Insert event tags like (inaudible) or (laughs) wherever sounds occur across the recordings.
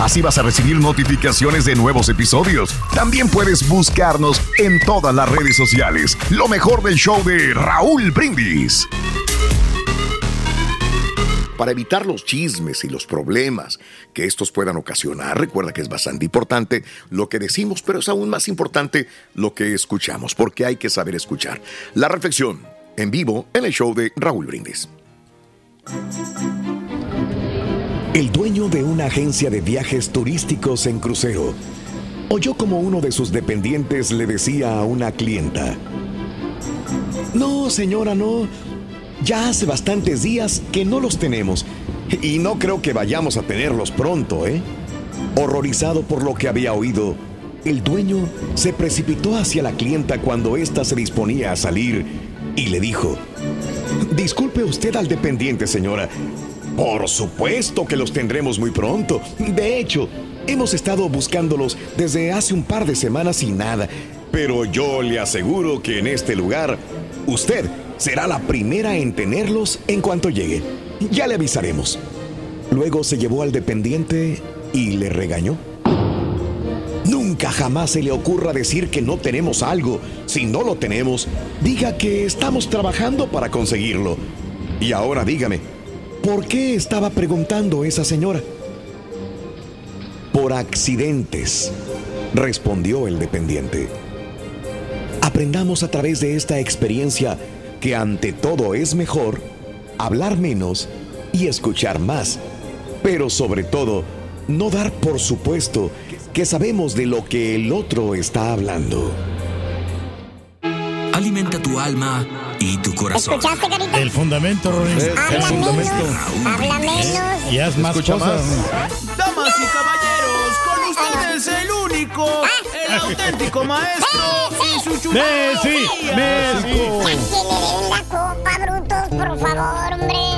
Así vas a recibir notificaciones de nuevos episodios. También puedes buscarnos en todas las redes sociales. Lo mejor del show de Raúl Brindis. Para evitar los chismes y los problemas que estos puedan ocasionar, recuerda que es bastante importante lo que decimos, pero es aún más importante lo que escuchamos, porque hay que saber escuchar. La reflexión en vivo en el show de Raúl Brindis. El dueño de una agencia de viajes turísticos en crucero oyó como uno de sus dependientes le decía a una clienta, No, señora, no. Ya hace bastantes días que no los tenemos y no creo que vayamos a tenerlos pronto, ¿eh? Horrorizado por lo que había oído, el dueño se precipitó hacia la clienta cuando ésta se disponía a salir y le dijo, Disculpe usted al dependiente, señora. Por supuesto que los tendremos muy pronto. De hecho, hemos estado buscándolos desde hace un par de semanas y nada. Pero yo le aseguro que en este lugar, usted será la primera en tenerlos en cuanto llegue. Ya le avisaremos. Luego se llevó al dependiente y le regañó. Nunca jamás se le ocurra decir que no tenemos algo. Si no lo tenemos, diga que estamos trabajando para conseguirlo. Y ahora dígame, ¿por qué estaba preguntando esa señora? Por accidentes, respondió el dependiente. Aprendamos a través de esta experiencia que ante todo es mejor hablar menos y escuchar más, pero sobre todo no dar por supuesto que sabemos de lo que el otro está hablando. Alimenta tu alma y tu corazón. ¿Escuchaste, Carita? El fundamento, Rorín. Habla El menos, fundamento. habla menos. Y haz más Escucha cosas. Damas y caballeros, con ustedes el único, el auténtico maestro y su chulada. Messi, Messi. Pásenle la copa, brutos, por favor, hombre.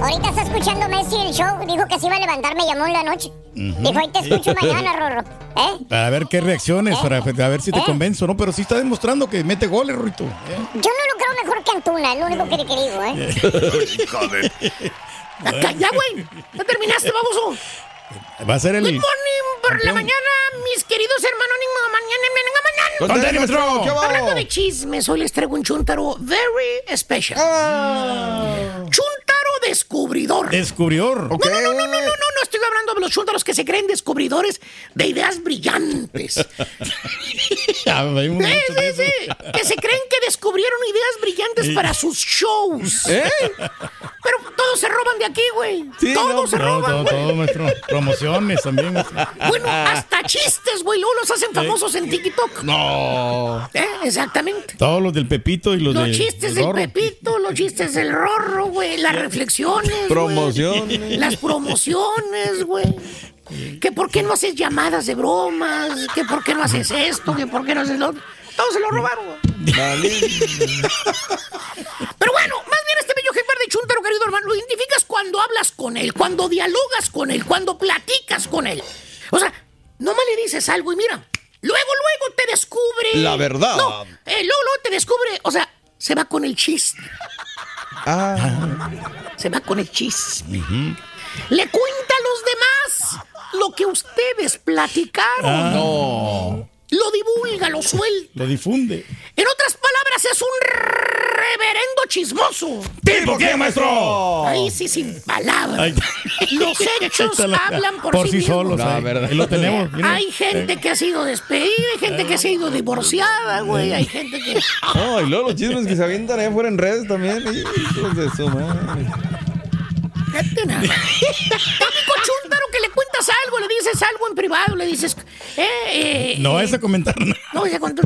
Ahorita está escuchando Messi el show. Dijo que se iba a levantar, me llamó en la noche. Dijo, ahí te escucho (laughs) mañana, Rorro. ¿Eh? Para ver qué reacciones, para a ver si te convenzo, ¿no? Pero sí está demostrando que mete goles, Rito. ¿eh? Yo no lo creo mejor que Antuna, es lo único que te digo, ¿eh? (laughs) Joder. (laughs) Acá, ya, güey. ¿Ya terminaste, baboso? Va a ser el. Good morning por la mañana, mis queridos hermanos. ni Mañana, mañana, mañana. Hablando de chismes, hoy les traigo un chuntaro very special. Chuntaro descubridor. Descubridor. No, no, no, no, no, no estoy hablando de los chúntaros que se creen descubridores de ideas brillantes. (laughs) Ah, hay un- Sí, sí, sí. Que se creen que descubrieron ideas brillantes para sus shows. ¿Eh? Pero todos se roban de aquí, güey. Sí, todos no, se roban, todo, todo. Promociones también. Bueno, hasta chistes, güey. Luego los hacen famosos en TikTok. No. ¿Eh? Exactamente. Todos los del Pepito y los, Los de- chistes del. Pepito, los chistes del Rorro, güey. Las reflexiones. Promociones. Las promociones, güey. Que por qué no haces llamadas de bromas. Que por qué no haces esto. Que por qué no haces lo otro. Todos se lo robaron. Pero bueno, más bien este bello ejemplar de Chuntaro, querido hermano, lo identificas cuando hablas con él, cuando dialogas con él, cuando platicas con él. O sea, nomás le dices algo y mira, luego, luego te descubre La verdad. No, eh, luego, luego te descubre, o sea, se va con el chiste. Ah, Se va con el chisme. Le cuenta a los demás lo que ustedes platicaron. Ah. no. Lo divulga, lo suelta. Lo difunde. En otras palabras, es un reverendo chismoso. ¿Tipo qué, maestro? Ahí sí, sin palabras. Ay. Los (laughs) hechos Ahí hablan por, por sí, solos. La ahí. verdad. Ahí lo tenemos. mira. Hay gente que ha sido despedida, hay gente que se ha ido divorciada, güey. Hay gente que. No, y luego los chismes que se avientan allá afuera en redes también. Hijos de su madre. Fíjate nada chúntaro que le cuentas algo, le dices algo en privado, le dices. Eh, eh, No eh, vas a comentar nada. No, ya cuando-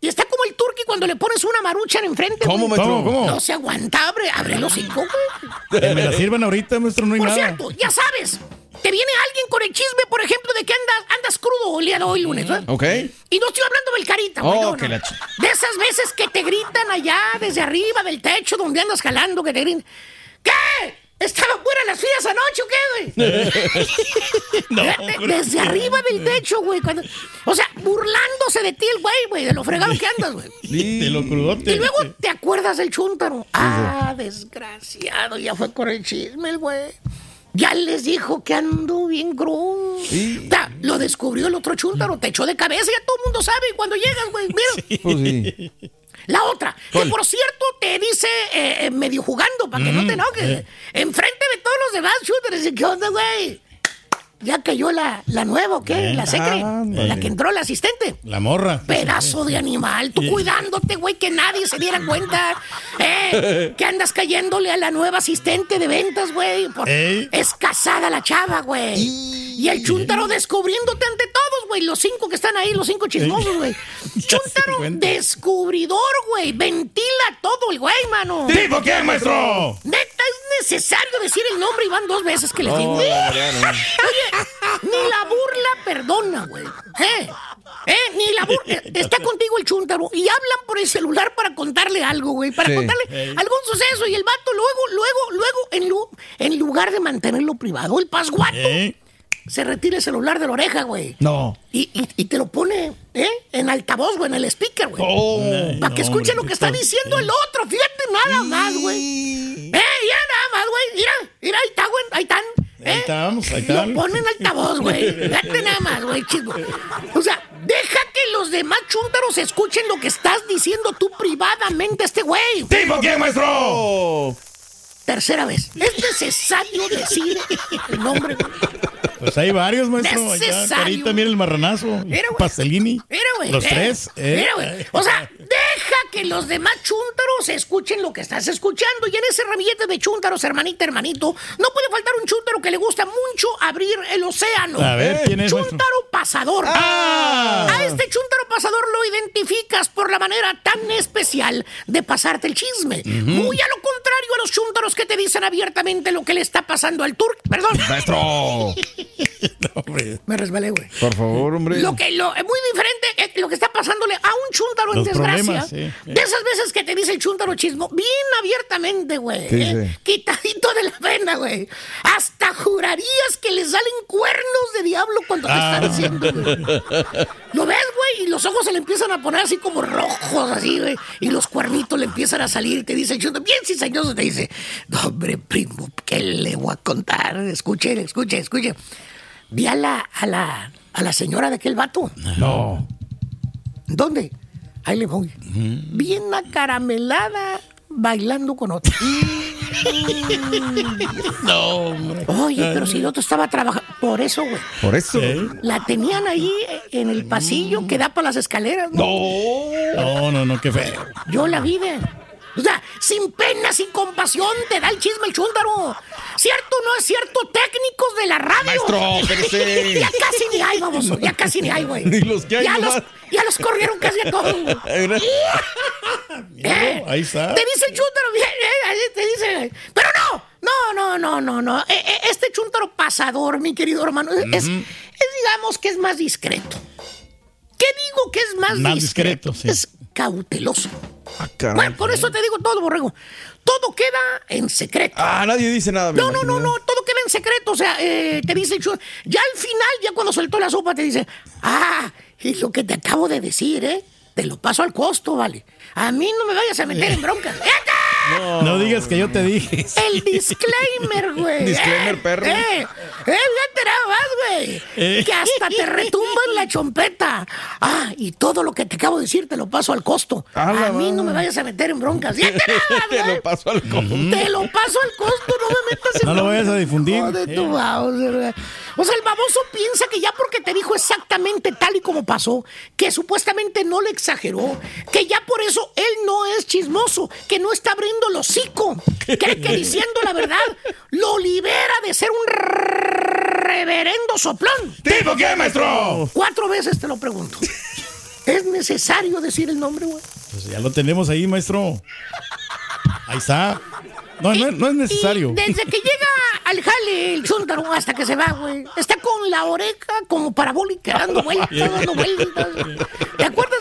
y está como el turqui cuando le pones una marucha en enfrente. ¿Cómo, güey. maestro? ¿Cómo, cómo? No se aguanta, abre, abre los cinco, güey. Que me la sirvan ahorita, maestro, no hay Por nada. cierto, ya sabes, te viene alguien con el chisme, por ejemplo, de que andas, andas crudo el día de hoy lunes, ¿eh? Ok. Y no estoy hablando del carita, güey. Oh, no, no. que la ch- De esas veces que te gritan allá desde arriba del techo donde andas jalando, que te gritan. ¿Qué? ¿Estaban buenas las filas anoche o qué, güey? (laughs) Fíjate, desde arriba del techo, güey. cuando- O sea, burlándose de ti el güey, güey, de lo fregado que andas, güey. (laughs) De lo crudote. Y luego te acuerdas del chúntaro. Ah, desgraciado, ya fue con el chisme el güey. Ya les dijo que ando bien crudo. Ta, Lo descubrió el otro chúntaro, te echó de cabeza, ya todo el mundo sabe cuando llegas, güey. Mira. Pues sí. (laughs) La otra, que por cierto te dice eh, eh, medio jugando para que no te enojes. Enfrente de todos los demás dice, ¿qué onda, güey? Ya cayó la, la nueva, ¿o qué? La secre, ándale. la que entró la asistente. La morra. Pedazo de animal, tú cuidándote, güey, que nadie se diera cuenta. Eh, que andas cayéndole a la nueva asistente de ventas, güey. Es casada la chava, güey. Y el chúntaro descubriéndote ante todos, güey. Los cinco que están ahí, los cinco chismosos, güey. (laughs) Chúntaro cuenta. descubridor, güey. Ventila todo el güey, mano. ¿Tipo qué, maestro? Neta, es necesario decir el nombre y van dos veces que le digo. No. Oye, ni la burla perdona, güey. ¿Eh? ¿Eh? Ni la burla. Está contigo el chúntaro y hablan por el celular para contarle algo, güey. Para Sí. contarle algún suceso. Y el vato luego, luego, luego, en, lu- en lugar de mantenerlo privado, el pasguato ¿Eh? se retira el celular de la oreja, güey. No. Y, y- y te lo pone, ¿eh? En altavoz, güey, en el speaker, güey. Oh. Para que escuche lo que está diciendo el otro. Fíjate nada más, güey. ¡Eh, ya nada más, güey! Mira, mira, ahí está, güey, ahí están. ¿eh? Ahí estamos, ahí Lo están. ponen altavoz, güey. Fíjate nada más, güey, chismo. O sea, deja que los demás chúntaros escuchen lo que estás diciendo tú privadamente a este güey. ¿Tipo qué, maestro? Tercera vez. Es necesario decir el nombre. Pues hay varios, maestro. Allá, Necesario. Carita, mira el marranazo. Mira, güey. Pastelini. Mira, güey. Los eh, tres. ¿eh? Mira, güey. O sea, deja que los demás chúntaros escuchen lo que estás escuchando. Y en ese ramillete de chúntaros, hermanita, hermanito, no puede faltar un chúntaro que le gusta mucho abrir el océano. A ver, ¿quién es, maestro? Chúntaro pasador. ¡Ah! A este chúntaro pasador lo identificas por la manera tan especial de pasarte el chisme. Muy a lo contrario los chúntaros que te dicen abiertamente lo que le está pasando al turco. Perdón, Maestro. (laughs) (laughs) Hombre, me resbalé, güey. Por favor, hombre. Lo que lo, es muy diferente lo que está pasándole a un chúntaro en desgracia. problemas, sí, sí. De esas veces que te dice el chúntaro chismo, bien abiertamente, güey. ¿Qué eh, quitadito de la vena, güey. Hasta jurarías que le salen cuernos de diablo cuando te Ah. está diciendo, güey. Lo ves, güey, y los ojos se le empiezan a poner así como rojos, así, güey. Y los cuernitos le empiezan a salir. Te dice el chúntaro, bien cizañoso, te dice, no, hombre, primo, ¿qué le voy a contar? Escuche, escuche, escuche. Vi a la, a la, a la señora de aquel vato. No. ¿Dónde? Ahí le voy. Bien acaramelada, bailando con otro. (laughs) no, hombre. Oye, pero si el otro estaba trabajando. Por eso, güey. Por eso. ¿Eh? La tenían ahí en el pasillo que da para las escaleras. ¿no? No, no, no, qué feo. Yo la vi de. O sea, sin pena, sin compasión, te da el chisme el chúndaro. ¿Cierto o no es cierto? Técnicos de la radio. Maestro. (laughs) Ya casi ni hay, vamos. Ya casi ni hay, güey. (laughs) Ni los que hay ya los, ya los corrieron casi a todos. (laughs) ¿Eh? Ahí está. Te dice el chúntaro, bien, eh, ahí te dice. Pero no, no, no, no, no, no. Eh, eh, Este chúntaro pasador, mi querido hermano, es, es, digamos que es más discreto. ¿Qué digo que es más, Más discreto? discreto, sí. Es cauteloso. Ah, caray. Bueno, con eso te digo todo, borrego. Todo queda en secreto. Ah, nadie dice nada. No, no, no, no, todo queda en secreto. O sea, eh, te dice. Ya al final, ya cuando soltó la sopa, te dice, ah, lo que te acabo de decir, ¿eh? te lo paso al costo, vale. A mí no me vayas a meter en broncas. (laughs) No. no digas que yo te dije. El disclaimer, güey. Disclaimer, perro. Eh, eh, nada más, güey. Eh. Que hasta te retumba en la chompeta. Ah, y todo lo que te acabo de decir te lo paso al costo. A la A mí no me vayas a meter en broncas. Más, (laughs) Te güey. lo paso al costo. Te lo paso al costo, no me metas en No lo vayas a difundir. Hijo de tu güey. O sea, el baboso piensa que ya porque te dijo exactamente tal y como pasó, que supuestamente no le exageró, que ya por eso él no es chismoso, que no está abriendo el hocico, cree que diciendo la verdad lo libera de ser un reverendo soplón. ¿Tipo qué, maestro? Cuatro veces te lo pregunto. ¿Es necesario decir el nombre, güey? Pues ya lo tenemos ahí, maestro. Ahí está. No, no, no es necesario. Y desde que llega al jale el chúntaro hasta que se va, güey, está con la oreja como parabólica, dando vueltas, (laughs) dando vueltas. ¿Te acuerdas?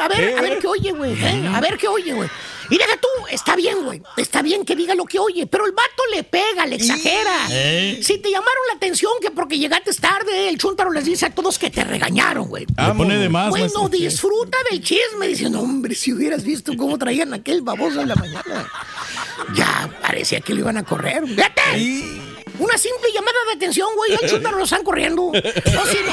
A ver, a ver qué oye, güey. ¿eh? A ver qué oye, güey. Y deja tú, está bien, güey. Está bien que diga lo que oye, pero el vato le pega, le exagera. ¿Eh? Si te llamaron la atención que porque llegaste tarde, el chúntaro les dice a todos que te regañaron, güey. Le pone de más, Bueno, maestro. disfruta del chisme. Diciendo, hombre, si hubieras visto cómo traían aquel baboso en la mañana. Ya parecía que lo iban a correr. ¡Vete! Una simple llamada de atención, güey. El chúntaro lo están corriendo. No, sí, no.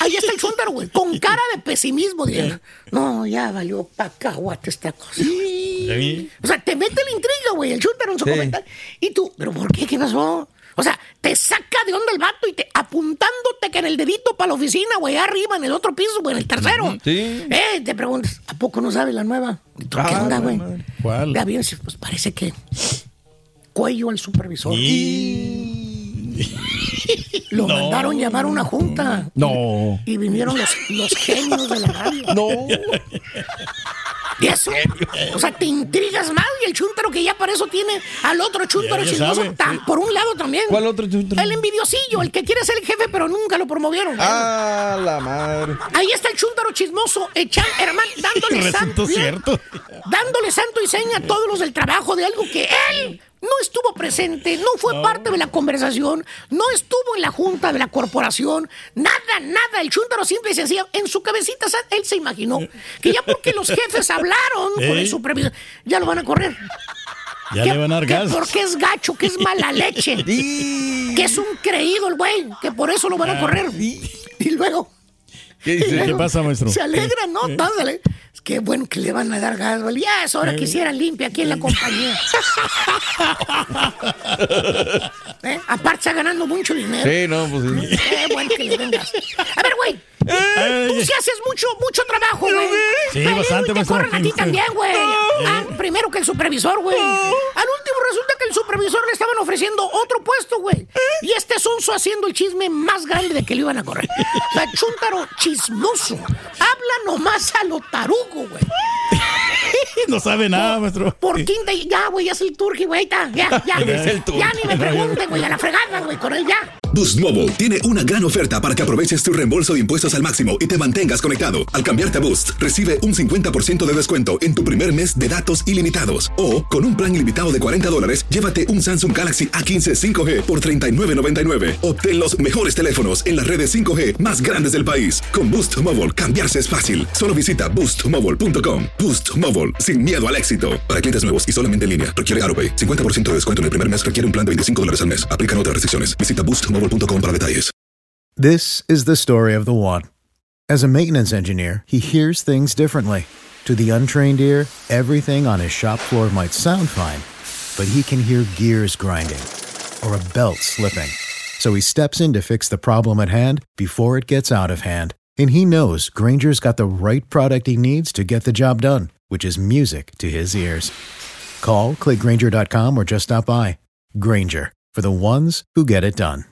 Ahí está el chúntaro, güey. Con cara de pesimismo. Diciendo, no, ya valió pa' caguate esta cosa. O sea, te mete la intriga, güey, el chúntaro en su Sí. comentario. Y tú, ¿pero por qué? ¿Qué pasó? O sea, te saca de onda el vato y te apuntándote que en el dedito para la oficina, güey, arriba, en el otro piso, güey, en el tercero. Sí. Eh, te preguntas, ¿a poco no sabe la nueva? ¿Y tú, ¿Qué Ah, onda, la güey? ¿Cuál? Ya bien, pues parece que cuello al supervisor. (laughs) Lo mandaron llamar a una junta. No. Y vinieron los, los genios de la radio. No. (laughs) ¿Y eso? O sea, te intrigas más y el chúntaro que ya para eso tiene al otro ya chismoso. tan- Por un lado también. ¿Cuál otro chúntaro? El envidiosillo, el que quiere ser el jefe, pero nunca lo promovieron. Ah, la madre. Ahí está el chúntaro chismoso, echan, hermano, dándole (laughs) santo, cierto. (laughs) dándole santo y seña a todos los del trabajo de algo que él no estuvo presente, no fue parte de la conversación, no estuvo en la junta de la corporación, nada, nada. El chúntaro simple y sencillo, en su cabecita él se imaginó que ya porque los jefes (laughs) hablaron con el supervisor, ya lo van a correr. Ya Que- le van a dar que. Porque es gacho, que es mala leche, (laughs) que es un creído el güey, que por eso lo van a correr. Y luego. ¿Qué dice? luego ¿Qué pasa, maestro? Se alegra, ¿no? Ándale. Es que bueno que le van a dar gas, ¿vale? Ya es hora que hicieran limpia aquí en la compañía. (laughs) ¿Eh? Aparte está ganando mucho dinero. Sí, no, pues sí. Qué bueno que le den gas. A ver, güey. Tú sí haces mucho, mucho trabajo, güey. Sí, Pero bastante, te maestro. corren a ti también, güey. Ah, primero que el supervisor, güey. Al último resulta que el supervisor le estaban ofreciendo otro puesto, güey. Y este sonso haciendo el chisme más grande de que le iban a correr. (laughs) O sea, chúntaro chismoso. Habla nomás a lo tarugo, güey. (laughs) No sabe nada, maestro. Por quinta y ya, güey, ya es el turqui, güey. Ya, ya, ya. (laughs) Es el turqui. Ya ni me pregunten, güey, a la fregada, güey, con él ya. Boost Mobile tiene una gran oferta para que aproveches tu reembolso de impuestos al máximo y te mantengas conectado. Al cambiarte a Boost, recibe un 50% de descuento en tu primer mes de datos ilimitados. O, con un plan ilimitado de 40 dólares, llévate un Samsung Galaxy A15 5G por $39.99. Obtén los mejores teléfonos en las redes 5G más grandes del país. Con Boost Mobile, cambiarse es fácil. Solo visita boostmobile.com. Boost Mobile, sin miedo al éxito. Para clientes nuevos y solamente en línea, requiere AroPay. 50% de descuento en el primer mes requiere un plan de 25 dólares al mes. Aplican otras restricciones. Visita boostmobile.com para detalles. This is the story of the one. As a maintenance engineer, he hears things differently. To the untrained ear, everything on his shop floor might sound fine, but he can hear gears grinding or a belt slipping. So he steps in to fix the problem at hand before it gets out of hand. And he knows Granger's got the right product he needs to get the job done, which is music to his ears. Call, clickgranger.com, or just stop by. Granger, for the ones who get it done.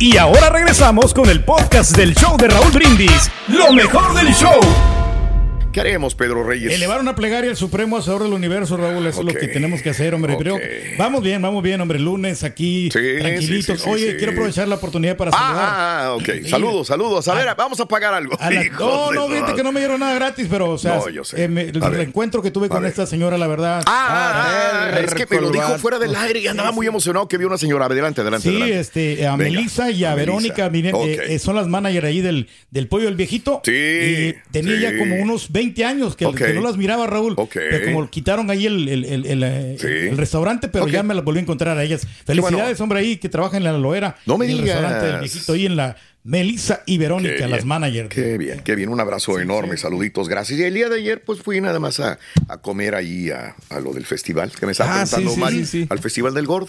Y ahora regresamos con el podcast del show de Raúl Brindis. Lo mejor del show. ¿Qué haremos, Pedro Reyes? Elevar una plegaria al Supremo Hacedor del Universo, Raúl, eso es lo que tenemos que hacer, hombre. Pero vamos bien, vamos bien, hombre. Lunes aquí, tranquilitos. sí, sí, Oye, quiero aprovechar la oportunidad para saludar. Ah, ah, ok. Saludos, saludos. A ver, vamos a pagar algo. A la- (laughs) Hijos no, no, viste que no me dieron nada gratis, pero, o sea, No, yo sé. eh, me- el ver. reencuentro que tuve con esta señora, la verdad. Ah, ah, ah, es que me lo dijo fuera del aire y andaba muy emocionado que vio una señora. Adelante, adelante. Sí, adelante. este, a Venga, Melissa y a. Verónica, miren, eh, son las managers ahí del, del pollo del viejito. Sí, Y tenía ya como unos 20 años que, no las miraba, Raúl. Ok. Pero como quitaron ahí el, el, el- el, eh, Sí. el restaurante, pero ya me las volví a encontrar a ellas. Felicidades, hombre, ahí que trabaja en la loera. No me en el digas. restaurante del viejito, ahí en la Melissa y Verónica, las managers. Qué bien, qué bien. Un abrazo enorme, saluditos, gracias. Y el día de ayer, pues fui nada más a, a comer ahí a, a lo del festival, que me estaba Ah, sí, preguntando sí, sí. al Festival del Gordo.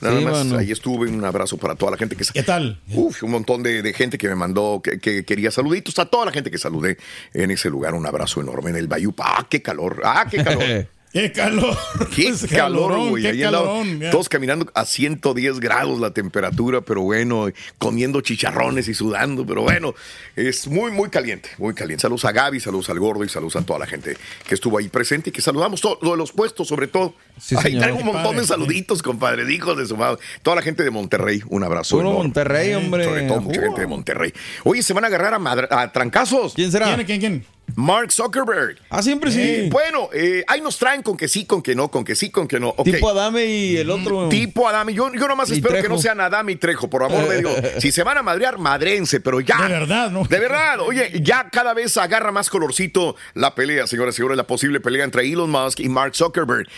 Nada Sí, más, ahí estuve, un abrazo para toda la gente que... ¿Qué tal? Uf, un montón de, de gente que me mandó, que, que quería saluditos, a toda la gente que saludé en ese lugar, un abrazo enorme en el Bayou. ¡Ah, qué calor! ¡Ah, qué calor! (laughs) ¡Qué calor! (laughs) ¡Qué (laughs) Pues, calor, calorón, güey! qué calorón, todos caminando a 110 grados la temperatura, pero bueno, comiendo chicharrones y sudando, pero bueno, es muy, muy caliente, muy caliente. Saludos a Gaby, saludos al gordo y saludos a toda la gente que estuvo ahí presente y que saludamos todos lo de los puestos, sobre todo. Sí, Ahí traigo un montón de saluditos, compadre, de hijos de su madre. Toda la gente de Monterrey, un abrazo. Puro enorme. Monterrey, hombre. Sobre todo mucha gente de Monterrey. Oye, se van a agarrar a, madra- a trancazos. ¿Quién será? ¿Quién, quién, quién? Mark Zuckerberg. Ah, siempre sí. Bueno, eh, ahí nos traen con que sí, con que no, con que sí, con que no. Tipo Adame y el otro. Tipo Adame. Yo, yo nomás Y espero que no sean Adame y Trejo, por amor de Dios. (laughs) Si se van a madrear, madrense, pero ya. De verdad, ¿no? De verdad. Oye, ya cada vez agarra más colorcito la pelea, señoras y señores, la posible pelea entre Elon Musk y Mark Zuckerberg.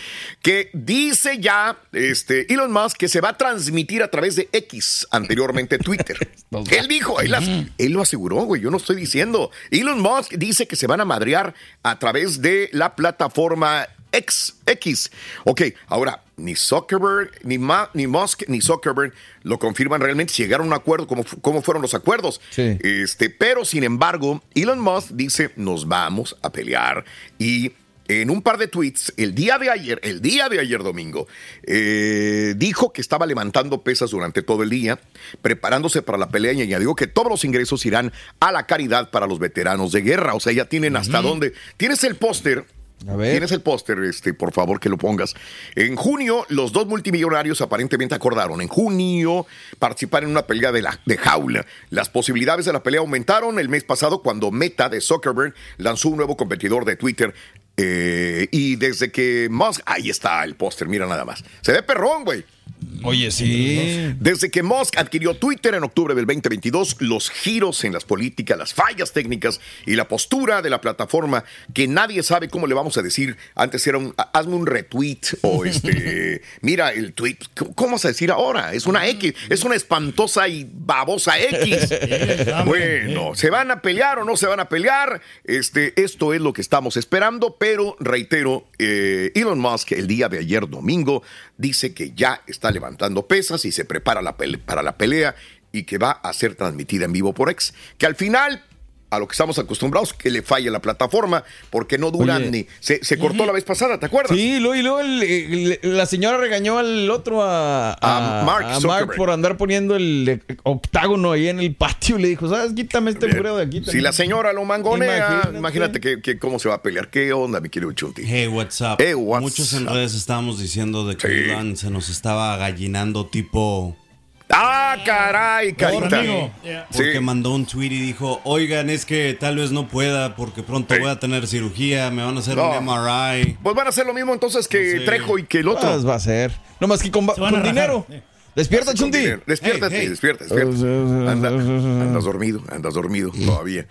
Que dice ya este, Elon Musk que se va a transmitir a través de X, anteriormente Twitter. (laughs) él dijo, él, as- él lo aseguró, güey. Yo no estoy diciendo. Elon Musk dice que se van a madrear a través de la plataforma X. X. Ok, ahora, ni Zuckerberg, ni, Ma- ni Musk, ni Zuckerberg lo confirman realmente si llegaron a un acuerdo, cómo, cómo fueron los acuerdos. Sí. Este, pero, sin embargo, Elon Musk dice, nos vamos a pelear y... En un par de tweets, el día de ayer, el día de ayer domingo, eh, dijo que estaba levantando pesas durante todo el día, preparándose para la pelea y añadió que todos los ingresos irán a la caridad para los veteranos de guerra. O sea, ya tienen hasta dónde. Tienes el póster. A ver. Tienes el póster, este, por favor que lo pongas. En junio, los dos multimillonarios aparentemente acordaron en junio participar en una pelea de, la, de jaula. Las posibilidades de la pelea aumentaron el mes pasado cuando Meta de Zuckerberg lanzó un nuevo competidor de Twitter. Eh, y desde que Musk, ahí está el póster, mira nada más. Se ve perrón, güey. Oye, sí. Desde que Musk adquirió Twitter en octubre del 2022, los giros en las políticas, las fallas técnicas y la postura de la plataforma que nadie sabe cómo le vamos a decir. Antes era un "Ha- hazme un retweet o (laughs) este, mira el tweet. ¿Cómo- ¿Cómo vas a decir ahora? Es una X, es una espantosa y babosa X. bueno, ¿se van a pelear o no se van a pelear? Este, esto es lo que estamos esperando, pero reitero, eh, Elon Musk el día de ayer domingo dice que ya está levantando pesas y se prepara la para la pelea y que va a ser transmitida en vivo por X. Que al final, a lo que estamos acostumbrados, que le falle la plataforma porque no duran Oye. ni... Se, se cortó la vez pasada, ¿te acuerdas? Sí, luego, y luego el- el- la señora regañó al otro a, A Mark Zuckerberg. por andar poniendo el eh, octágono ahí en el patio. Le dijo, ¿sabes? Quítame este mureo de aquí. Si la señora lo mangonea, Imagínate. imagínate, que, que cómo se va a pelear. ¿Qué onda, mi querido Chunti? Hey, what's up? Hey, what's Muchos en redes estábamos diciendo de que Sí. Elon se nos estaba gallinando tipo... ¡Ah, caray, carita! amigo. Sí. Porque mandó un tweet y dijo, oigan, es que tal vez no pueda porque pronto Sí. voy a tener cirugía, me van a hacer No. un MRI. Pues van a hacer lo mismo entonces que. Trejo y que el otro. Pues va a ser. No más que con, rajar. Despierta, dinero. Despiértate, Hey, hey. despierta, despierta. Anda- andas dormido, andas dormido todavía.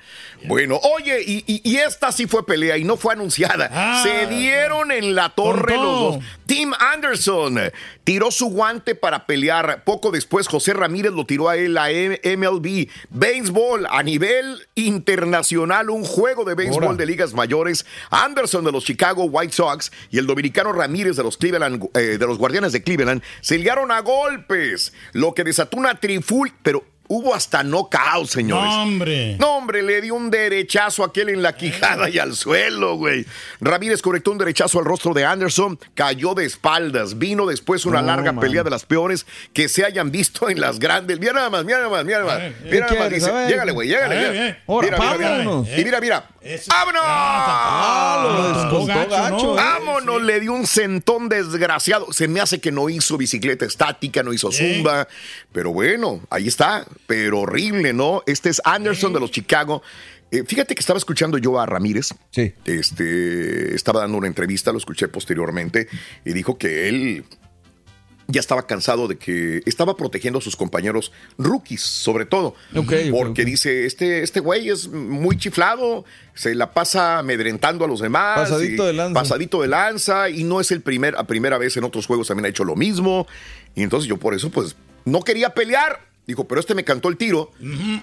Bueno, oye, y, y- y esta sí fue pelea y no fue anunciada. Ah. Se dieron en la torre los dos. Tim Anderson tiró su guante para pelear. Poco después, José Ramírez lo tiró a él a MLB. Béisbol a nivel internacional, un juego de béisbol de ligas mayores. Anderson de los Chicago White Sox y el dominicano Ramírez de los Cleveland, eh, de los Guardianes de Cleveland se ligaron a lo que desató una triful, pero Hubo hasta knockout, señores. No, hombre. No, hombre, le dio un derechazo a aquel en la quijada y al suelo, güey. Ramírez conectó un derechazo al rostro de Anderson, cayó de espaldas. Vino después una No, larga man. pelea de las peores que se hayan visto en las grandes. Mira nada más, mira nada más, mira nada más. ver, Mira nada más, dice, llégale, güey, llégale. Ver. Ahora, Mira, mira, mira. vámonos. Y mira, mira. Eso- ¡Vámonos! Ah, lo Tocó descontó gacho, gacho, ¿no? Vámonos, le dio un sentón desgraciado. Se me hace que no hizo bicicleta estática, no hizo zumba. Pero bueno, ahí está. Pero horrible, ¿no? Este es Anderson de los Chicago. Eh, fíjate que estaba escuchando yo a Ramírez. Sí. Este, estaba dando una entrevista, lo escuché posteriormente, y dijo que él ya estaba cansado de que estaba protegiendo a sus compañeros rookies, sobre todo. Porque dice, este, este güey es muy chiflado, se la pasa amedrentando a los demás. Pasadito de lanza. Pasadito de lanza, y no es el primer, a primera vez en otros juegos también ha hecho lo mismo. Y entonces yo por eso, pues, no quería pelear. Dijo, pero este me cantó el tiro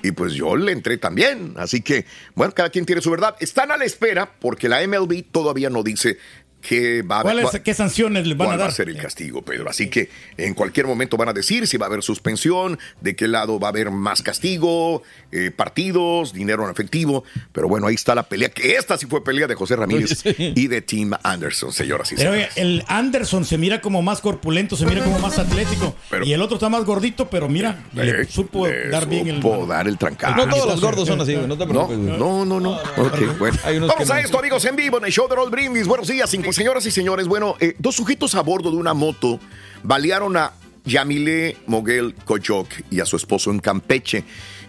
y pues yo le entré también. Así que, bueno, cada quien tiene su verdad. Están a la espera porque la MLB todavía no dice que va a haber. ¿Cuáles- ¿Qué sanciones les van a ¿Cuál va a dar? ser el castigo, Pedro? Así que en cualquier momento van a decir si va a haber suspensión, de qué lado va a haber más castigo, eh, partidos, dinero en efectivo. Pero bueno, ahí está la pelea, que esta sí fue pelea de José Ramírez (laughs) y de Tim Anderson, señoras y Pero señores. oye, el Anderson se mira como más corpulento, se mira como más atlético. Pero- y el otro está más gordito, pero mira, le Eh, supo le dar bien el. supo dar el trancado. No todos los gordos son así. No te No, preocupes, no, no, no. Bueno. Vamos a esto, amigos, en vivo en el show de Roll Brindis. Buenos días, señoras y señores. Bueno, eh, dos sujetos a bordo de una moto balearon a Yamile Moguel Coyoc y a su esposo en Campeche,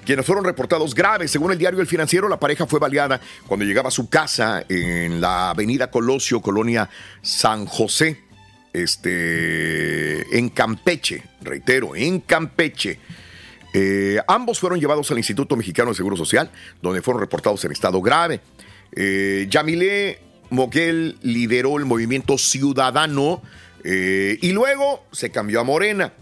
quienes fueron reportados graves. Según el diario El Financiero, la pareja fue baleada cuando llegaba a su casa en la avenida Colosio, colonia San José, este, en Campeche, reitero, en Campeche. Eh, ambos fueron llevados al Instituto Mexicano de Seguro Social, donde fueron reportados en estado grave. Eh, Yamile Moguel lideró el movimiento ciudadano eh, y luego se cambió a Morena,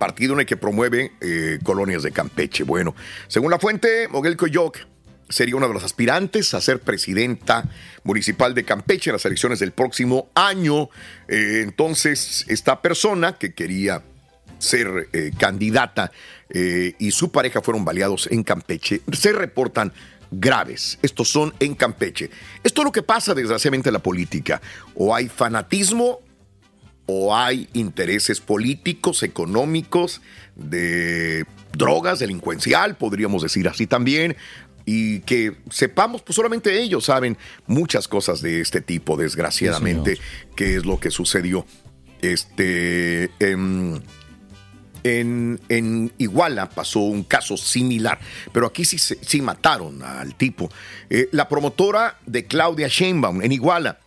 partido en el que promueve eh, colonias de Campeche. Bueno, según la fuente, Moguel Coyoc sería una de las aspirantes a ser presidenta municipal de Campeche en las elecciones del próximo año. Eh, entonces, esta persona que quería ser candidata y su pareja fueron baleados en Campeche. Se reportan graves. Estos son en Campeche. Esto es lo que pasa desgraciadamente en la política. O hay fanatismo o hay intereses políticos, económicos, de drogas, delincuencial, podríamos decir así también. Y que sepamos, pues solamente ellos saben muchas cosas de este tipo, desgraciadamente, qué es lo que sucedió. Este. em, en, Iguala pasó un caso similar, pero aquí sí, sí mataron al tipo. Eh, la promotora de Claudia Sheinbaum en Iguala,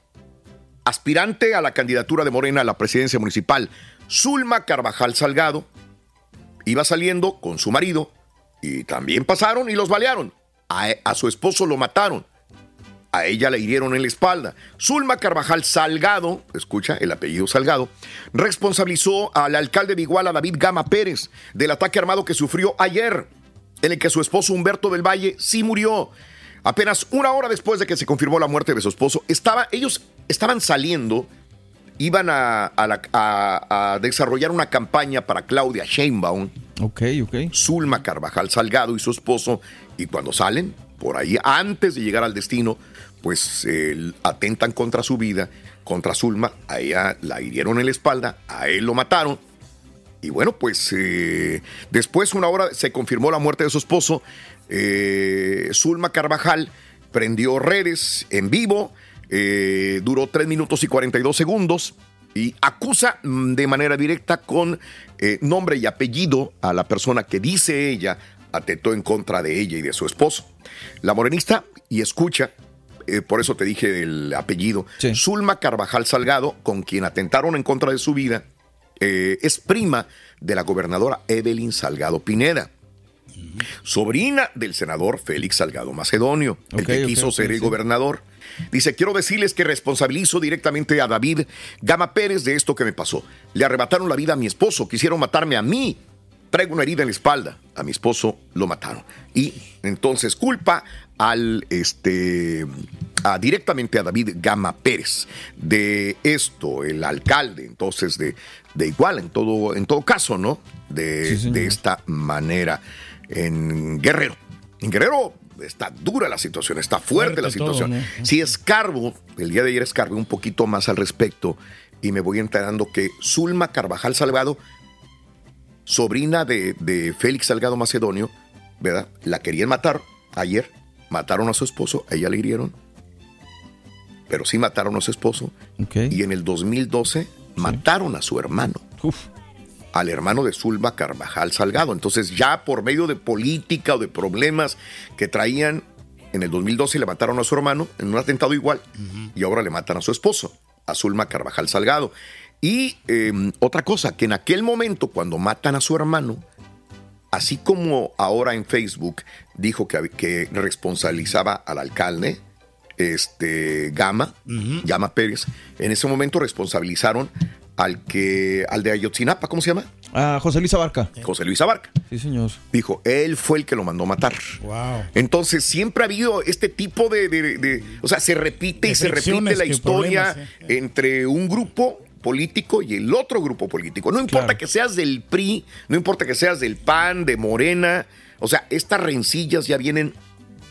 aspirante a la candidatura de Morena a la presidencia municipal, Zulma Carvajal Salgado, iba saliendo con su marido y también pasaron y los balearon. A su esposo lo mataron. A ella le hirieron en la espalda. Zulma Carvajal Salgado, escucha el apellido Salgado, responsabilizó al alcalde de Iguala, David Gama Pérez, del ataque armado que sufrió ayer, en el que su esposo Humberto del Valle sí murió. Apenas una hora después de que se confirmó la muerte de su esposo, estaba, ellos estaban saliendo, iban a, a la- a- a desarrollar una campaña para Claudia Sheinbaum, Ok, ok. Zulma Carvajal Salgado y su esposo, y cuando salen por ahí, antes de llegar al destino, pues atentan contra su vida, contra Zulma, a ella la hirieron en la espalda, a él lo mataron, y bueno, pues eh, después, una hora, se confirmó la muerte de su esposo. Eh, Zulma Carvajal prendió redes en vivo, eh, duró 3 minutos y 42 segundos y acusa mm, de manera directa con eh, nombre y apellido a la persona que dice ella atentó en contra de ella y de su esposo. La morenista, y escucha, eh, por eso te dije el apellido, Zulma Carvajal Salgado, con quien atentaron en contra de su vida, eh, es prima de la gobernadora Evelyn Salgado Pineda. Sobrina del senador Félix Salgado Macedonio, el que quiso ser el sí. gobernador. Dice, quiero decirles que responsabilizo directamente a David Gama Pérez de esto que me pasó. Le arrebataron la vida a mi esposo, quisieron matarme a mí. Traigo una herida en la espalda. A mi esposo lo mataron. Y entonces culpa al este a- directamente a David Gama Pérez de esto, el alcalde, entonces de, de igual en todo, en todo caso, ¿no? De, Sí, de esta manera. en Guerrero. En Guerrero está dura la situación, está fuerte, la situación. Si escarbo, el día de ayer escarbé un poquito más al respecto y me voy enterando que Zulma Carvajal Salgado, sobrina de, de Félix Salgado Macedonio, ¿verdad? La querían matar ayer, mataron a su esposo, a ella le hirieron, pero sí mataron a su esposo. Y en el 2012 mataron a su hermano. Al hermano de Zulma Carvajal Salgado. Entonces, ya por medio de política o de problemas que traían, en el 2012 le mataron a su hermano en un atentado igual. Y ahora le matan a su esposo, a Zulma Carvajal Salgado. Y em, otra cosa, que en aquel momento, cuando matan a su hermano, así como ahora en Facebook dijo que, que responsabilizaba al alcalde, este, Gama, Gama Pérez, en ese momento responsabilizaron al que al de Ayotzinapa, ¿cómo se llama? A José Luis Abarca. José Luis Abarca. Sí, señor. Dijo, él fue el que lo mandó matar. Wow. Entonces, siempre ha habido este tipo de. o sea, se repite y se repite la historia entre un grupo político y el otro grupo político. No importa que seas del PRI, no importa que seas del PAN, de Morena. O sea, estas rencillas ya vienen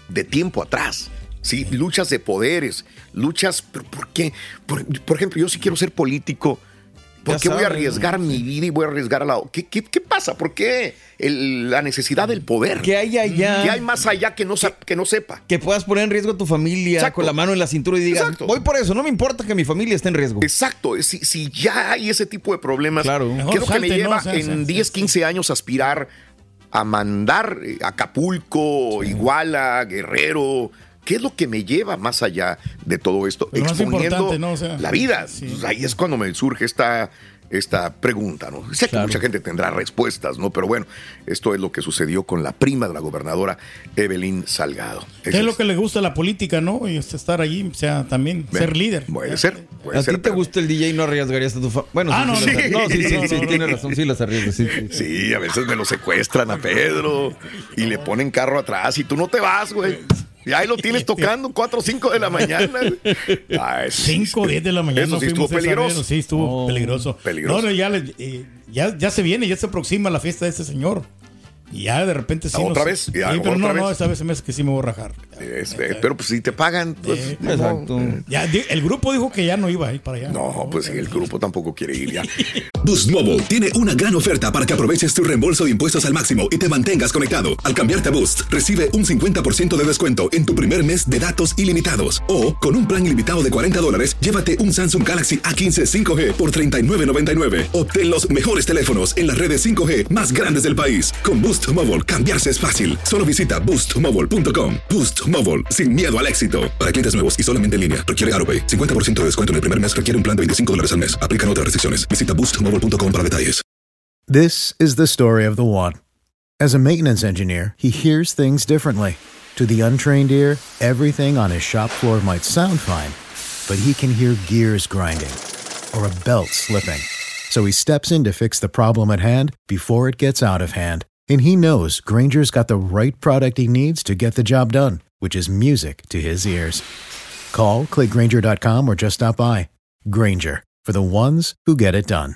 de tiempo atrás. Sí, luchas de poderes, luchas, ¿por, por qué? Por, ejemplo, yo sí quiero ser político. ¿Por qué voy a arriesgar mi vida y voy a arriesgar a la... ¿Qué, qué, qué pasa? ¿Por qué la necesidad del poder? ¿Qué hay allá? ¿Qué hay más allá que no, que no sepa? Que puedas poner en riesgo a tu familia con la mano en la cintura y digas, voy por eso, no me importa que mi familia esté en riesgo. Exacto, si, si ya hay ese tipo de problemas, claro. creo que me lleva en 10, 15 años aspirar a mandar a Acapulco, Iguala, Guerrero, ¿Qué es lo que me lleva más allá de todo esto? Exponiendo la vida. Pues ahí es cuando me surge esta esta pregunta, ¿no? Sé que mucha gente tendrá respuestas, ¿no? Pero bueno, esto es lo que sucedió con la prima de la gobernadora Evelyn Salgado. ¿Qué es lo que le gusta a la política, no? Y estar allí, o sea, también ser líder. Puede ser, puede ¿A ti te gusta el DJ y no arriesgarías a tu familia? Bueno, ah, sí, no, sí, sí, (laughs) sí, tiene razón, sí las arriesgas. Sí, sí, a veces me lo secuestran a Pedro y le ponen carro atrás y tú no te vas, güey. Y ahí lo tienes (laughs) tocando 4 o 5 de la mañana. 5 o 10 de la mañana. Eso sí estuvo peligroso. sí, estuvo peligroso. peligroso. No, ya, eh, ya, ya se viene, ya se aproxima la fiesta de este señor. Y ya de repente sí. ¿Otra vez? sí, pero no, no, esta vez se me hace que sí me voy a rajar. Pero pues si te pagan, pues. exacto. Ya, el grupo dijo que ya no iba a ir para allá. No, pues el grupo tampoco quiere ir ya. (laughs) Boost Mobile tiene una gran oferta para que aproveches tu reembolso de impuestos al máximo y te mantengas conectado. Al cambiarte a Boost, recibe un 50% de descuento en tu primer mes de datos ilimitados. O, con un plan ilimitado de 40 dólares, llévate un Samsung Galaxy A15 5G por $39.99. Obtén los mejores teléfonos en las redes 5G más grandes del país. Con Boost Mobile, cambiarse es fácil. Solo visita boostmobile.com. Boost Mobile, sin miedo al éxito. Para clientes nuevos y solamente en línea, requiere AroPay. 50% de descuento en el primer mes requiere un plan de 25 dólares al mes. Aplican otras restricciones. Visita boostmobile.com para detalles. This is the story of the one. As a maintenance engineer, he hears things differently. To the untrained ear, everything on his shop floor might sound fine, but he can hear gears grinding or a belt slipping. So he steps in to fix the problem at hand before it gets out of hand and he knows Granger's got the right product he needs to get the job done, which is music to his ears. Call, clickgranger.com, or just stop by. Granger, for the ones who get it done.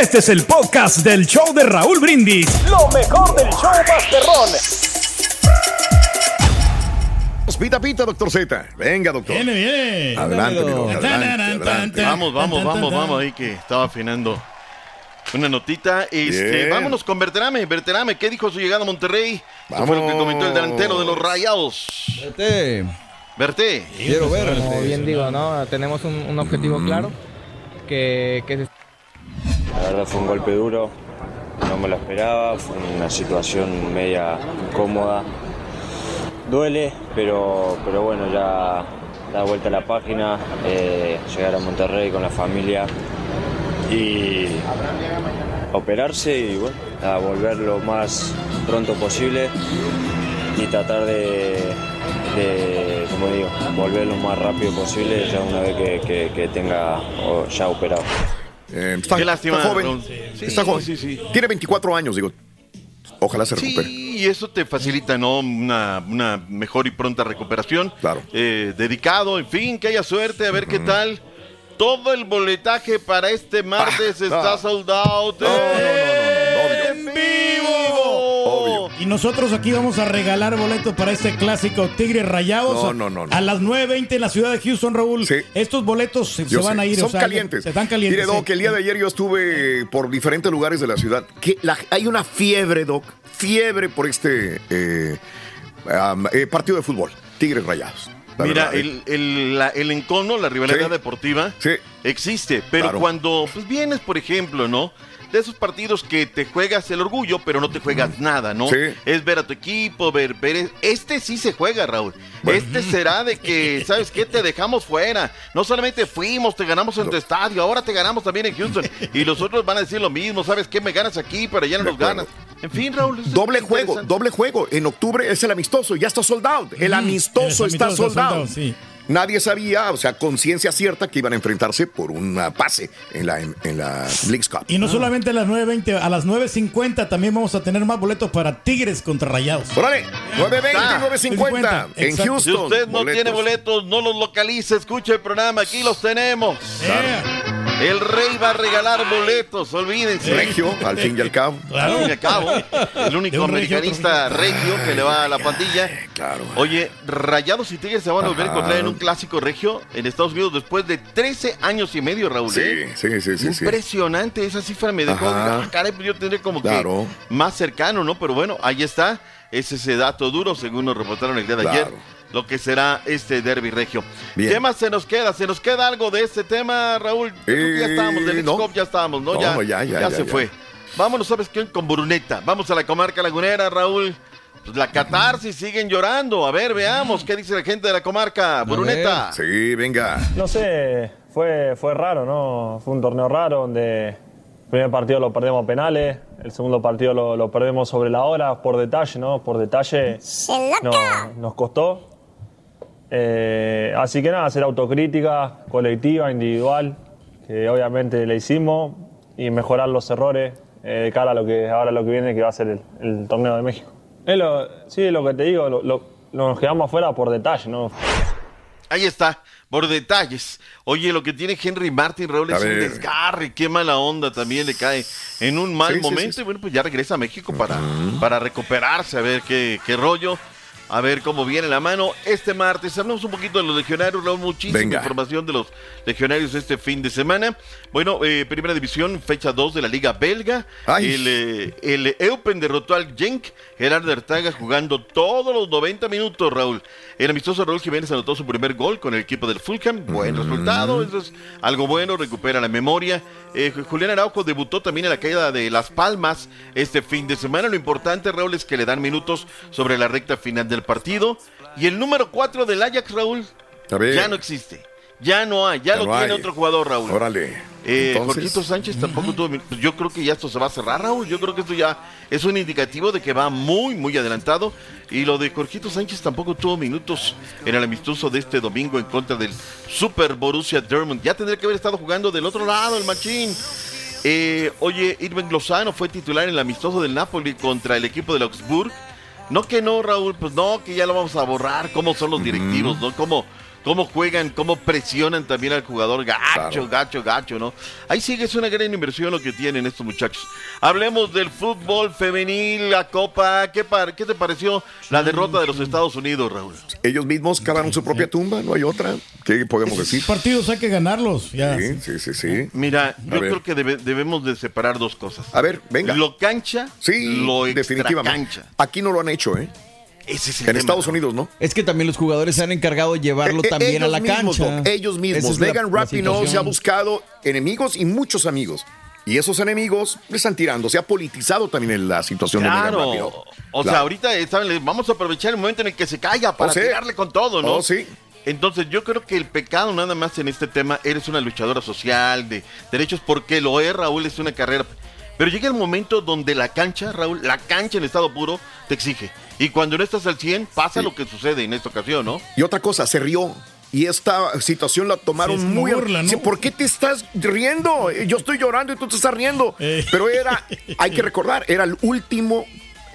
Este es el podcast del show de Raúl Brindis. Lo mejor del show Masterrón. Pita, pita, doctor Z. Venga, doctor. Viene, viene. Adelante, mi. Adelante, adelante. Vamos, vamos, vamos, vamos. Ahí que estaba afinando una notita. Este, vámonos con Berterame. Berterame, ¿qué dijo su llegada a Monterrey? Vamos. fue lo que comentó el delantero de los Rayados. Verte. Verte. Quiero ver. Como bien digo, ¿no? Tenemos un, objetivo claro. Que, que La verdad fue un golpe duro. No me lo esperaba. Fue una situación media incómoda. Duele, pero, pero bueno, ya da vuelta a la página. Eh, llegar a Monterrey con la familia y operarse y bueno, a volver lo más pronto posible y tratar de, como digo, volver lo más rápido posible ya una vez que, tenga ya operado. Eh, está, Qué lástima, joven. está joven. Sí, sí. Tiene 24 años, digo. Ojalá se recupere. Sí, y eso te facilita, ¿no? Una, mejor y pronta recuperación. Claro. Eh, dedicado, en fin, que haya suerte, a ver qué tal. Todo el boletaje para este martes ah, está soldado. No, no, no, no, En vivo Y nosotros aquí vamos a regalar boletos para este clásico Tigres Rayados. No, no, no, no. A las 9.20 en la ciudad de Houston, Raúl. Sí. Estos boletos se, se van sé, a ir. Son o sea, calientes. Están calientes. Mire, Doc, sí. el día de ayer yo estuve por diferentes lugares de la ciudad. Que la- hay una fiebre, Doc. Fiebre por este eh, am, eh, partido de fútbol. Tigres Rayados. La Mira, verdad, el, el, la- el encono, la rivalidad Sí. deportiva, Sí. existe. Pero Claro. cuando pues, vienes, por ejemplo, ¿no? De esos partidos que te juegas el orgullo, pero no te juegas nada, ¿no? Sí. Es ver a tu equipo, ver, ver. Este sí se juega, Raúl. Este (laughs) será de que, ¿sabes qué? Te dejamos fuera. No solamente fuimos, te ganamos en tu estadio, ahora te ganamos también en Houston. (laughs) Y los otros van a decir lo mismo, ¿sabes qué? Me ganas aquí, pero ya no nos ganas. En fin, Raúl. Doble juego, doble juego. En octubre es el amistoso, ya está sold out. El Mm, amistoso el está amistoso sold está out. sold out, sí. Nadie sabía, o sea, conciencia cierta que iban a enfrentarse por un pase en la, en, en la Leagues Cup. Y no solamente a las 9.20, a las 9.50 también vamos a tener más boletos para Tigres contra Rayados. Órale, 920, Ah, 950 en exacto. Si Houston. usted no boletos. tiene boletos, no los localice, escuche el programa, aquí los tenemos. Yeah. El rey va a regalar boletos, olvídense. Regio, al fin y al cabo. Al fin y al cabo, el único regio americanista regio que le va a la pandilla. Claro. Oye, Rayados y Tigres se van a volver a encontrar en un clásico regio en Estados Unidos después de 13 años y medio, Raúl. Sí, ¿eh? sí, sí, sí. sí. Impresionante, esa cifra me dejó. Ajá. ah, caray, pues yo tendré como Claro. que más cercano, ¿no? Pero bueno, ahí está. Es ese dato duro, según nos reportaron el día de Claro. ayer, lo que será este derby regio. Bien. ¿Qué más se nos queda? ¿Se nos queda algo de este tema, Raúl? Ya Eh, estábamos, del no. X-Cop ya estábamos, ¿no? No, ya, ya, ya, ya, se ya. fue. Vámonos, ¿sabes qué? Con Buruneta. Vamos a la comarca lagunera, Raúl. Pues la catarsis siguen llorando. A ver, veamos qué dice la gente de la comarca. Buruneta. Sí, venga. No sé, fue, fue raro, ¿no? Fue un torneo raro donde el primer partido lo perdemos a penales, el segundo partido lo, lo perdemos sobre la hora, por detalle, ¿no? Por detalle ¡Se no, nos costó. Eh, así que nada, hacer autocrítica colectiva, individual, que obviamente le hicimos, y mejorar los errores eh, de cara a lo que ahora lo que viene, que va a ser el, el torneo de México. Es lo, sí, lo que te digo, lo- lo- nos quedamos afuera por detalle, ¿no? Ahí está, por detalles. Oye, lo que tiene Henry Martin, Raúl, A es un ver. desgarre. Qué mala onda también le cae en un mal Sí, momento. sí, sí. Y bueno, pues ya regresa a México para, para recuperarse, a ver qué, qué rollo. A ver cómo viene la mano. Este martes hablamos un poquito de los legionarios, Raúl. Muchísima Venga. información de los legionarios este fin de semana. Bueno, eh, primera división, fecha 2 de la Liga Belga. Ay. El, eh, el Eupen derrotó al Genk. Gerard Artaga jugando todos los 90 minutos, Raúl. El amistoso Raúl Jiménez anotó su primer gol con el equipo del Fulham. Buen resultado, eso es algo bueno, recupera la memoria. Eh, Julián Araujo debutó también en la caída de Las Palmas este fin de semana. Lo importante, Raúl, es que le dan minutos sobre la recta final del partido. Y el número 4 del Ajax, Raúl, ya no existe. Ya no hay, ya, Ya lo no tiene hay. otro jugador, Raúl. Órale. Eh, Jorgito Sánchez tampoco tuvo. yo creo que ya esto se va a cerrar, Raúl. Yo creo que esto ya es un indicativo de que va muy, muy adelantado. Y lo de Jorgito Sánchez tampoco tuvo minutos en el amistoso de este domingo en contra del Super Borussia Dortmund. Ya tendría que haber estado jugando del otro lado, el machín. Eh, oye, Irving Lozano fue titular en el amistoso del Napoli contra el equipo del Augsburg. No que no, Raúl, pues no, que ya lo vamos a borrar. ¿Cómo son los directivos, no? ¿Cómo, cómo juegan, cómo presionan también al jugador? Gacho, gacho, gacho, ¿no? Ahí sigue, es una gran inversión lo que tienen estos muchachos. Hablemos del fútbol femenil, la Copa. ¿Qué, par- qué te pareció la derrota de los Estados Unidos, Raúl? Ellos mismos cavaron su propia tumba, no hay otra. ¿Qué podemos decir? Partidos hay que ganarlos. Ya. Sí, sí, sí, sí. Mira, A yo ver. creo que debe- debemos de separar dos cosas. A ver, venga. Lo cancha, Sí, lo definitivamente. extracancha. Aquí no lo han hecho, ¿eh? Ese es el En tema, Estados. Unidos, ¿no? Es que también los jugadores se han encargado de llevarlo Eh, eh, también a la mismos, cancha. Doc, ellos mismos. es Megan Rapinoe se ha buscado enemigos y muchos amigos. Y esos enemigos le están tirando. Se ha politizado también la situación de Megan Claro. Rapinoe. O sea, Claro. ahorita eh, ¿saben? vamos a aprovechar el momento en el que se calla para Oh, sí. tirarle con todo, ¿no? Oh, sí. Entonces yo creo que el pecado nada más en este tema, eres una luchadora social de derechos porque lo es, Raúl, es una carrera. Pero llega el momento donde la cancha, Raúl, la cancha en estado puro te exige. Y cuando no estás al 100, pasa lo que sucede en esta ocasión, ¿no? Y otra cosa, se rió. Y esta situación la tomaron Sí, muy... burla, ¿Por qué te estás riendo? Yo estoy llorando y tú te estás riendo. Eh. Pero era, hay que recordar, era el último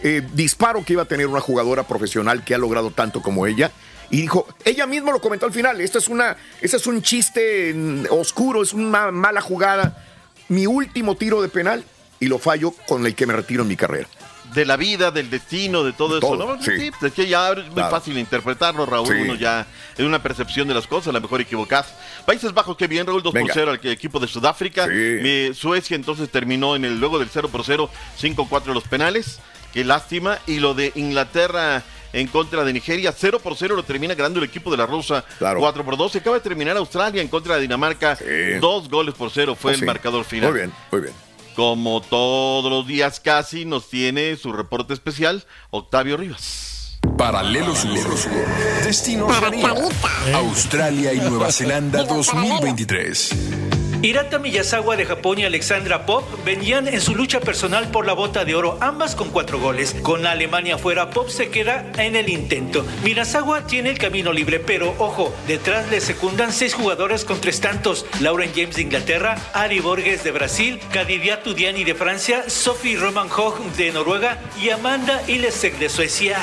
eh, disparo que iba a tener una jugadora profesional que ha logrado tanto como ella. Y dijo, ella misma lo comentó al final, esta es una, este es un chiste mm, oscuro, es una mala jugada. Mi último tiro de penal y lo fallo con el que me retiro en mi carrera. de la vida, del destino, de todo, eso, ¿no? Sí, es que ya es muy fácil interpretarlo, Raúl. Uno ya es una percepción de las cosas, a lo mejor equivocada. Países Bajos, que bien, Raúl, 2 por 0 al equipo de Sudáfrica. Suecia entonces terminó en el luego del 0 por 0, 5-4 los penales. Qué lástima. Y lo de Inglaterra en contra de Nigeria. 0 por 0 lo termina ganando el equipo de la Rosa. 4 por 2. Se acaba de terminar Australia en contra de Dinamarca. Dos goles por cero fue oh, el marcador final. Muy bien, muy bien. Como todos los días casi nos tiene su reporte especial Octavio Rivas. Paralelo Sur. Destino Australia y Nueva Zelanda 2023. Hirata Miyazawa de Japón y Alexandra Pop venían en su lucha personal por la bota de oro, ambas con cuatro goles. Con Alemania fuera, Pop se queda en el intento. Miyazawa tiene el camino libre, pero ojo, detrás le secundan seis jugadores con tres tantos. Lauren James de Inglaterra, Ari Borges de Brasil, Kadidia Tudiani de Francia, Sophie Roman de Noruega y Amanda Ilesek de Suecia.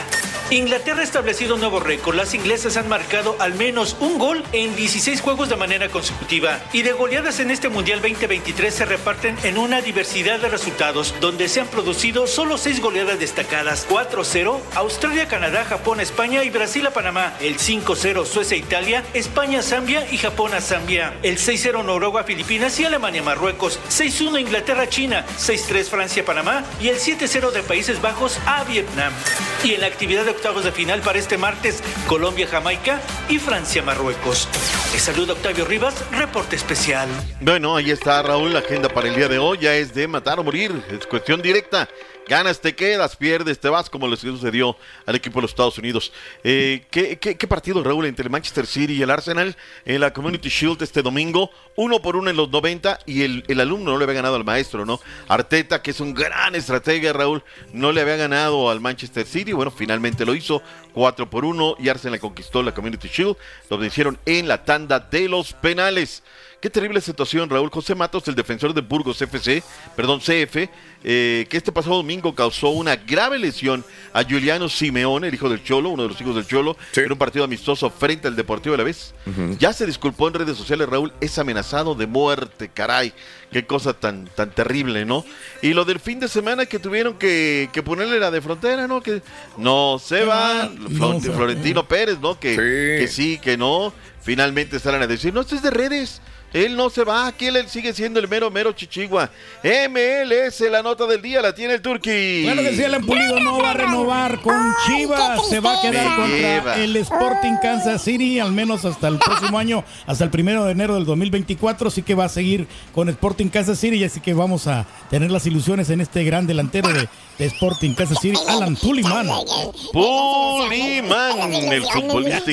Inglaterra ha establecido un nuevo récord. Las inglesas han marcado al menos un gol en 16 juegos de manera consecutiva. Y de goleadas en este Mundial 2023 se reparten en una diversidad de resultados, donde se han producido solo seis goleadas destacadas: 4-0, Australia, Canadá, Japón, España y Brasil a Panamá. El 5-0, Suecia, Italia, España, Zambia y Japón a Zambia. El 6-0, Noruega, Filipinas y Alemania, Marruecos. 6-1, Inglaterra, China. 6-3, Francia, Panamá. Y el 7-0 de Países Bajos a Vietnam. Y en la actividad de octavos de final para este martes, Colombia, Jamaica y Francia, Marruecos. Les saluda Octavio Rivas, reporte especial. Bueno, ahí está Raúl, la agenda para el día de hoy ya es de matar o morir, es cuestión directa. Ganas, te quedas, pierdes, te vas, como les sucedió al equipo de los Estados Unidos. Eh, ¿qué, partido, Raúl, entre el Manchester City y el Arsenal en la Community Shield este domingo? Uno por uno en los 90 y el, el, alumno no le había ganado al maestro, ¿no? Arteta, que es un gran estratega, Raúl, no le había ganado al Manchester City. Bueno, finalmente lo hizo, 4 por 1 y Arsenal conquistó la Community Shield. Lo hicieron en la tanda de los penales. Qué terrible situación, Raúl. José Matos, el defensor de Burgos FC, perdón, CF, eh, que este pasado domingo causó una grave lesión a Juliano Simeone, el hijo del Cholo, uno de los hijos del Cholo, en un partido amistoso frente al Deportivo de la Vez. Ya se disculpó en redes sociales, Raúl, es amenazado de muerte, caray. Qué cosa tan, tan terrible, ¿no? Y lo del fin de semana que tuvieron que, ponerle la de frontera, ¿no? Que no se va, Florentino Pérez, ¿no? Que que sí, que no. Finalmente salen a decir, no, esto es de redes. Él no se va, aquí él sigue siendo el mero, mero chichigua. MLS, la nota del día la tiene el Turqui. Bueno, decía el Empulido, no va a renovar con Chivas. Se va a quedar contra el Sporting Kansas City, al menos hasta el próximo año, hasta el primero de enero del 2024. Así que va a seguir con Sporting Kansas City, y así que vamos a tener las ilusiones en este gran delantero de, Sporting Kansas City, Alan Puliman. Puliman, el futbolista.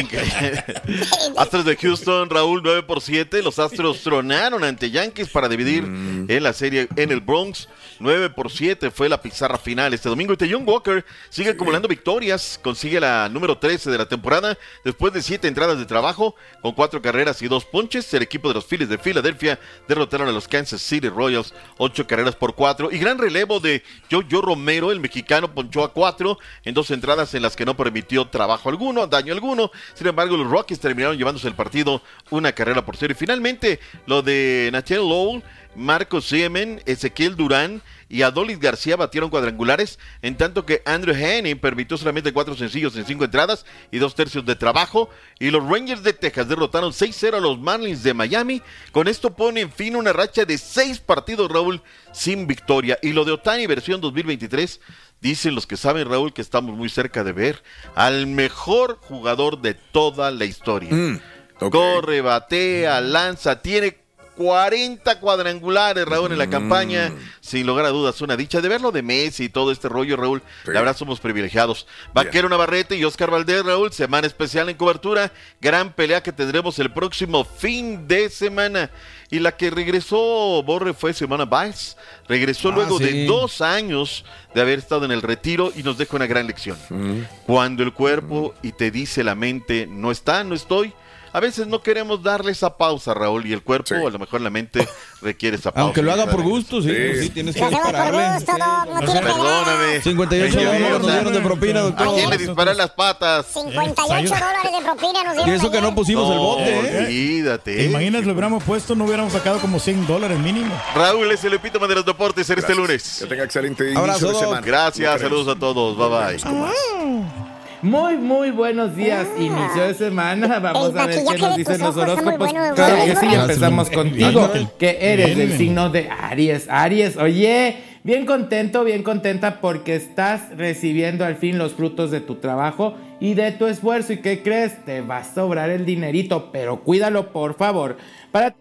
Astros de Houston, Raúl, 9 por 7. Los Astros tronaron ante Yankees para dividir mm. en la serie en el Bronx. 9 por 7 fue la pizarra final este domingo. Y John Walker sigue acumulando victorias, consigue la número 13 de la temporada después de 7 entradas de trabajo con 4 carreras y 2 ponches. El equipo de los Phillies de Filadelfia derrotaron a los Kansas City Royals 8 carreras por 4. Y gran relevo de Jojo El mexicano, ponchó a 4 en dos entradas en las que no permitió trabajo alguno, daño alguno. Sin embargo, los Rockies terminaron llevándose el partido una carrera por cero. Y finalmente, lo de Nachel Lowell, Marco Siemen, Ezequiel Durán y Adolis García batieron cuadrangulares, en tanto que Andrew Henning permitió solamente cuatro sencillos en cinco entradas y dos tercios de trabajo. Y los Rangers de Texas derrotaron 6-0 a los Marlins de Miami. Con esto pone en fin una racha de seis partidos, Raúl, sin victoria. Y lo de Otani versión 2023 Dicen los que saben, Raúl, que estamos muy cerca de ver al mejor jugador de toda la historia. Mm. Corre, batea, lanza, tiene 40 cuadrangulares, Raúl, en la campaña. Mm. Sin lugar a dudas, una dicha de verlo de Messi y todo este rollo, Raúl. La verdad, somos privilegiados. Vaquero Navarrete y Oscar Valdés, Raúl. Semana especial en cobertura. Gran pelea que tendremos el próximo fin de semana. Y la que regresó, Borre, fue Semana Baez. Regresó ah, luego de dos años de haber estado en el retiro y nos deja una gran lección. Mm. Cuando el cuerpo y te dice la mente, no está, no estoy a veces no queremos darle esa pausa, Raúl, y el cuerpo, a lo mejor la mente (laughs) requiere esa pausa. Aunque lo haga por gusto, sí, sí, sí tienes que dispararle. Perdóname. 58 dólares nos dieron de propina, doctor. ¿A quién le disparé las patas? 58 dólares de propina nos Y dieron eso que no pusimos el bote, ¿eh? Olvídate. ¿Te imaginas lo hubiéramos puesto? No hubiéramos sacado como 100 dólares mínimo. Raúl es el epítome de los deportes en este lunes. Que tenga excelente Abrazo, inicio de Doc. semana. Gracias, saludos a todos. Bye bye. Muy, muy buenos días. Inicio de semana. Vamos El a ver qué nos dicen los horóscopos. bueno, Claro que sí, empezamos contigo. Bien. Que eres del signo de Aries. Aries, oye, bien contento, bien contenta porque estás recibiendo al fin los frutos de tu trabajo y de tu esfuerzo. ¿Y qué crees? Te va a sobrar el dinerito, pero cuídalo, por favor. Para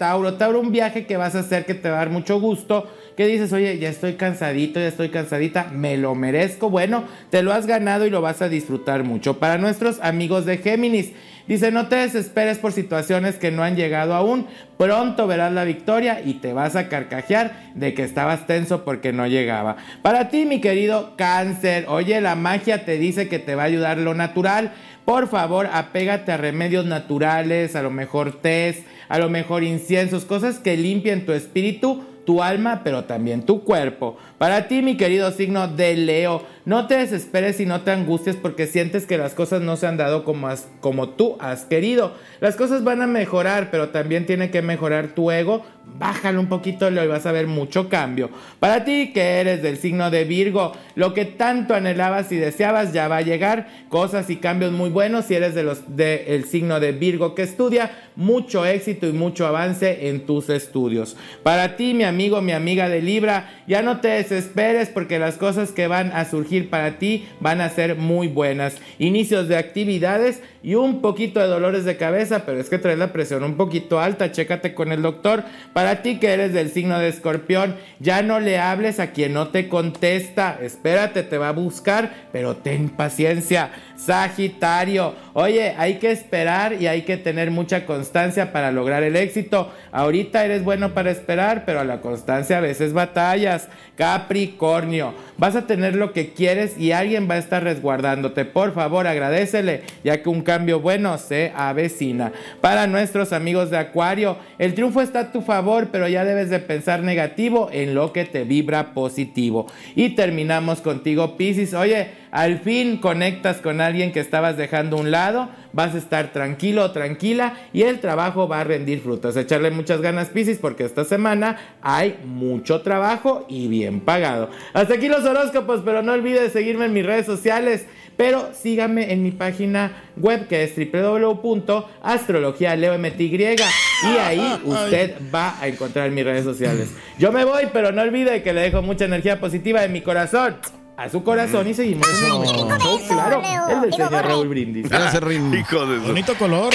Tauro, Tauro, un viaje que vas a hacer que te va a dar mucho gusto, que dices, oye, ya estoy cansadito, ya estoy cansadita, me lo merezco, bueno, te lo has ganado y lo vas a disfrutar mucho. Para nuestros amigos de Géminis, dice, no te desesperes por situaciones que no han llegado aún, pronto verás la victoria y te vas a carcajear de que estabas tenso porque no llegaba. Para ti, mi querido cáncer, oye, la magia te dice que te va a ayudar lo natural, por favor, apégate a remedios naturales, a lo mejor test, a lo mejor inciensos, cosas que limpien tu espíritu, tu alma, pero también tu cuerpo. Para ti, mi querido signo de Leo, no te desesperes y no te angusties porque sientes que las cosas no se han dado como, has- como tú has querido. Las cosas van a mejorar, pero también tiene que mejorar tu ego. Bájalo un poquito y vas a ver mucho cambio. Para ti, que eres del signo de Virgo, lo que tanto anhelabas y deseabas ya va a llegar. Cosas y cambios muy buenos si eres de los del signo de Virgo que estudia. Mucho éxito y mucho avance en tus estudios. Para ti, mi amigo, mi amiga de Libra, ya no te desesperes porque las cosas que van a surgir para ti van a ser muy buenas. Inicios de actividades y un poquito de dolores de cabeza, pero es que traes la presión un poquito alta. Chécate con el doctor. Para ti que eres del signo de escorpión, ya no le hables a quien no te contesta. Espérate, te va a buscar, pero ten paciencia. Sagitario, oye, hay que esperar y hay que tener mucha constancia para lograr el éxito. Ahorita eres bueno para esperar, pero a la constancia a veces batallas. Capricornio, vas a tener lo que quieres y alguien va a estar resguardándote. Por favor, agradecele, ya que un cambio bueno se avecina. Para nuestros amigos de Acuario, el triunfo está a tu favor, pero ya debes de pensar negativo en lo que te vibra positivo. Y terminamos contigo, Piscis. Oye, al fin conectas con alguien que estabas dejando a un lado, vas a estar tranquilo tranquila y el trabajo va a rendir frutos. Echarle muchas ganas, Piscis, porque esta semana hay mucho trabajo y bien pagado. Hasta aquí los horóscopos, pero no olvides seguirme en mis redes sociales. Pero síganme en mi página web que es www.astrologialeomty y ahí (laughs) usted va a encontrar mis redes sociales. Yo me voy, pero no olvide que le dejo mucha energía positiva de mi corazón a su corazón y seguimos en show, claro, el del señor Raúl Brindis. Hijo de Bonito color.